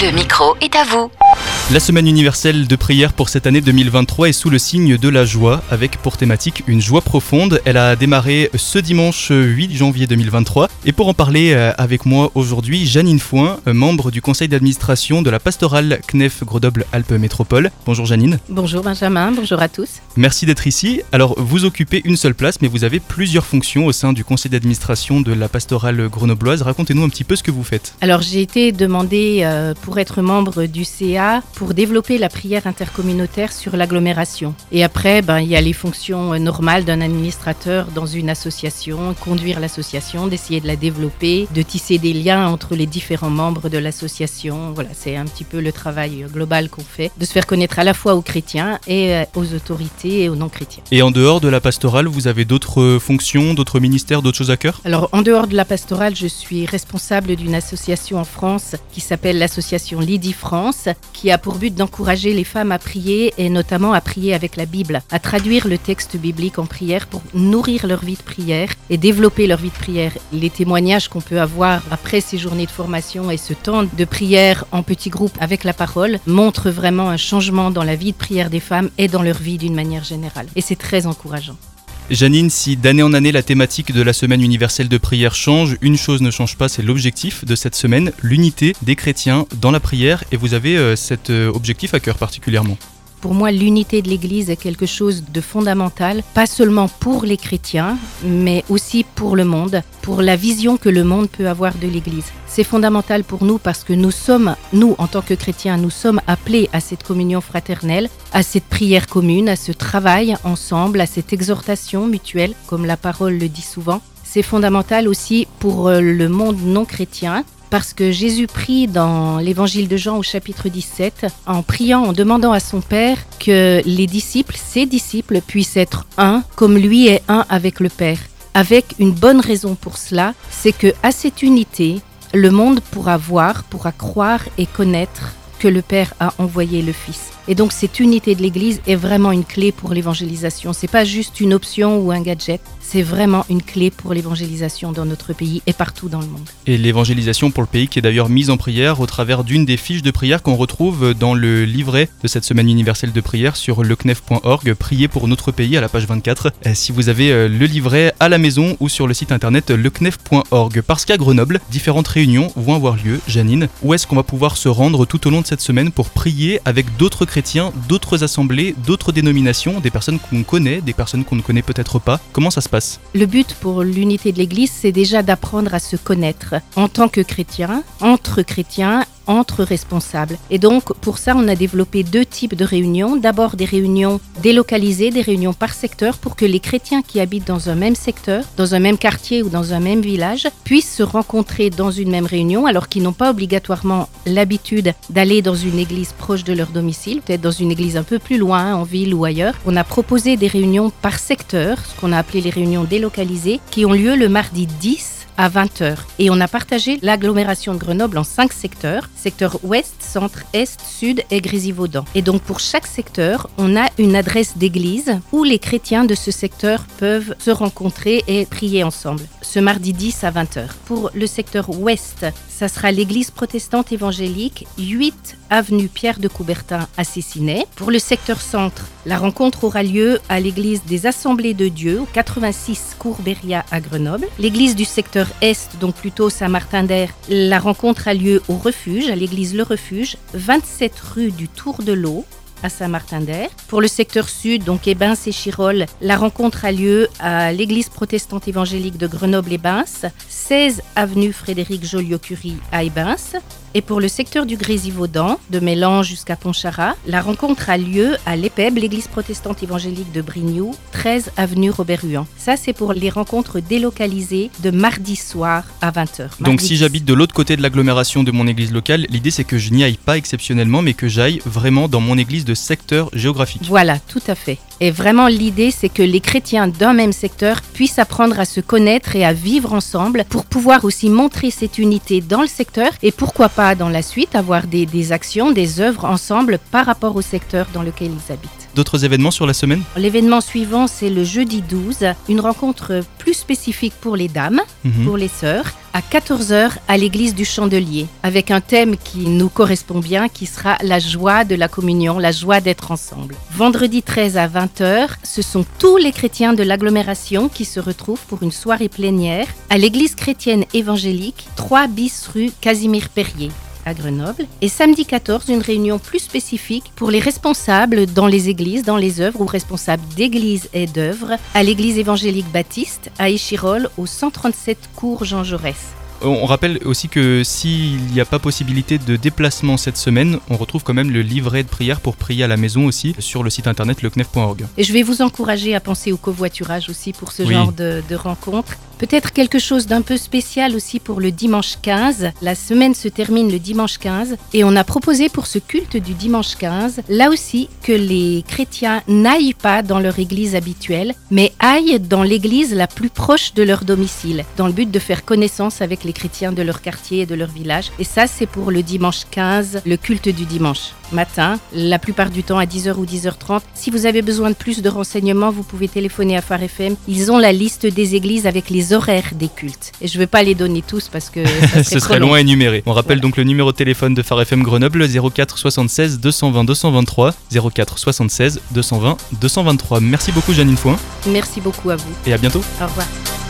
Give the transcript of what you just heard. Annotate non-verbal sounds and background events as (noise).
Le micro est à vous. La semaine universelle de prière pour cette année 2023 est sous le signe de la joie, avec pour thématique une joie profonde. Elle a démarré ce dimanche 8 janvier 2023. Et pour en parler euh, avec moi aujourd'hui, Janine Foin, euh, membre du conseil d'administration de la pastorale CNEF Grenoble-Alpes Métropole. Bonjour Janine. Bonjour Benjamin, bonjour à tous. Merci d'être ici. Alors, vous occupez une seule place, mais vous avez plusieurs fonctions au sein du conseil d'administration de la pastorale grenobloise. Racontez-nous un petit peu ce que vous faites. Alors, j'ai été demandé euh, pour être membre du CA pour développer la prière intercommunautaire sur l'agglomération. Et après, ben, il y a les fonctions euh, normales d'un administrateur dans une association, conduire l'association, d'essayer de la développer, de tisser des liens entre les différents membres de l'association. Voilà, c'est un petit peu le travail global qu'on fait, de se faire connaître à la fois aux chrétiens et euh, aux autorités et aux non-chrétiens. Et en dehors de la pastorale, vous avez d'autres fonctions, d'autres ministères, d'autres choses à cœur? Alors, en dehors de la pastorale, je suis responsable d'une association en France qui s'appelle l'association Lydie France, qui a pour but d'encourager les femmes à prier et notamment à prier avec la Bible, à traduire le texte biblique en prière pour nourrir leur vie de prière et développer leur vie de prière. Les témoignages qu'on peut avoir après ces journées de formation et ce temps de prière en petits groupes avec la parole montrent vraiment un changement dans la vie de prière des femmes et dans leur vie d'une manière générale. Et c'est très encourageant. Janine, si d'année en année la thématique de la semaine universelle de prière change, une chose ne change pas, c'est l'objectif de cette semaine, l'unité des chrétiens dans la prière, et vous avez euh, cet euh, objectif à cœur particulièrement. Pour moi, l'unité de l'Église est quelque chose de fondamental, pas seulement pour les chrétiens, mais aussi pour le monde, pour la vision que le monde peut avoir de l'Église. C'est fondamental pour nous parce que nous sommes, nous en tant que chrétiens, nous sommes appelés à cette communion fraternelle, à cette prière commune, à ce travail ensemble, à cette exhortation mutuelle, comme la parole le dit souvent. C'est fondamental aussi pour euh, le monde non chrétien parce que Jésus prie dans l'évangile de Jean au chapitre 17 en priant, en demandant à son Père que les disciples, ses disciples, puissent être un comme lui est un avec le Père. Avec une bonne raison pour cela, c'est que à cette unité, le monde pourra voir, pourra croire et connaître que le Père a envoyé le Fils. Et donc cette unité de l'Église est vraiment une clé pour l'évangélisation. C'est pas juste une option ou un gadget, c'est vraiment une clé pour l'évangélisation dans notre pays et partout dans le monde. Et l'évangélisation pour le pays qui est d'ailleurs mise en prière au travers d'une des fiches de prière qu'on retrouve dans le livret de cette semaine universelle de prière sur lecnef.org, prier pour notre pays à la page 24. Si vous avez euh, le livret à la maison ou sur le site internet lecnef.org. Parce qu'à Grenoble, différentes réunions vont avoir lieu. Janine, où est-ce qu'on va pouvoir se rendre tout au long de cette semaine pour prier avec d'autres chrétiens, d'autres assemblées, d'autres dénominations, des personnes qu'on connaît, des personnes qu'on ne connaît peut-être pas. Comment ça se passe? Le but pour l'unité de l'Église, c'est déjà d'apprendre à se connaître en tant que chrétien, entre chrétiens entre responsables. Et donc, pour ça, on a développé deux types de réunions. D'abord, des réunions délocalisées, des réunions par secteur, pour que les chrétiens qui habitent dans un même secteur, dans un même quartier ou dans un même village, puissent se rencontrer dans une même réunion, alors qu'ils n'ont pas obligatoirement l'habitude d'aller dans une église proche de leur domicile, peut-être dans une église un peu plus loin, en ville ou ailleurs. On a proposé des réunions par secteur, ce qu'on a appelé les réunions délocalisées, qui ont lieu le mardi 10 à 20h. Et on a partagé l'agglomération de Grenoble en cinq secteurs. Secteur ouest, centre, est, sud et Grésivaudan. Et donc pour chaque secteur, on a une adresse d'église où les chrétiens de ce secteur peuvent se rencontrer et prier ensemble. Ce mardi 10 à 20h. Pour le secteur ouest, ça sera l'église protestante évangélique 8 avenue Pierre de Coubertin à Cessinet. Pour le secteur centre, la rencontre aura lieu à l'église des Assemblées de Dieu au 86 Cours Beria à Grenoble. L'église du secteur est, donc plutôt Saint-Martin-d'Air, la rencontre a lieu au refuge, à l'église Le Refuge, 27 rue du Tour de l'Eau à Saint-Martin-d'Air. Pour le secteur sud, donc Ebens et Chirol, la rencontre a lieu à l'église protestante évangélique de Grenoble-Ebens, 16 avenue Frédéric Joliot-Curie à Ebens. Et pour le secteur du Grésivaudan, de Mélange jusqu'à Pontcharrat, la rencontre a lieu à l'EPEB, l'église protestante évangélique de Brignoux, 13 avenue Robert-Huan. Ça, c'est pour les rencontres délocalisées de mardi soir à 20h. Donc si j'habite de l'autre côté de l'agglomération de mon église locale, l'idée c'est que je n'y aille pas exceptionnellement, mais que j'aille vraiment dans mon église de secteur géographique. Voilà, tout à fait. Et vraiment, l'idée, c'est que les chrétiens d'un même secteur puissent apprendre à se connaître et à vivre ensemble pour pouvoir aussi montrer cette unité dans le secteur et pourquoi pas dans la suite avoir des, des actions, des œuvres ensemble par rapport au secteur dans lequel ils habitent. D'autres événements sur la semaine L'événement suivant, c'est le jeudi 12, une rencontre plus spécifique pour les dames, Mhm. pour les sœurs, à 14h à l'église du Chandelier, avec un thème qui nous correspond bien, qui sera la joie de la communion, la joie d'être ensemble. Vendredi 13 à 20h, ce sont tous les chrétiens de l'agglomération qui se retrouvent pour une soirée plénière à l'église chrétienne évangélique 3 bis rue Casimir Perrier à Grenoble. Et samedi 14, une réunion plus spécifique pour les responsables dans les églises, dans les œuvres ou responsables d'églises et d'œuvres à l'église évangélique baptiste à Échirol au 137 cours Jean Jaurès. On rappelle aussi que s'il n'y a pas possibilité de déplacement cette semaine, on retrouve quand même le livret de prière pour prier à la maison aussi sur le site internet lecnef.org. Et je vais vous encourager à penser au covoiturage aussi pour ce Oui. genre de, de rencontre. Peut-être quelque chose d'un peu spécial aussi pour le dimanche 15. La semaine se termine le dimanche 15 et on a proposé pour ce culte du dimanche 15, là aussi, que les chrétiens n'aillent pas dans leur église habituelle, mais aillent dans l'église la plus proche de leur domicile, dans le but de faire connaissance avec les chrétiens de leur quartier et de leur village. Et ça, c'est pour le dimanche 15, le culte du dimanche matin, la plupart du temps à 10h ou 10h30. Si vous avez besoin de plus de renseignements, vous pouvez téléphoner à Phare FM. Ils ont la liste des églises avec les horaires des cultes. Et je ne vais pas les donner tous parce que ça (laughs) serait Ce serait long. long à énumérer. On rappelle Voilà. donc le numéro de téléphone de Phare FM Grenoble 04 76 220 223 04 76 220 223. Merci beaucoup Janine Foin Merci beaucoup à vous. et à bientôt. Au revoir.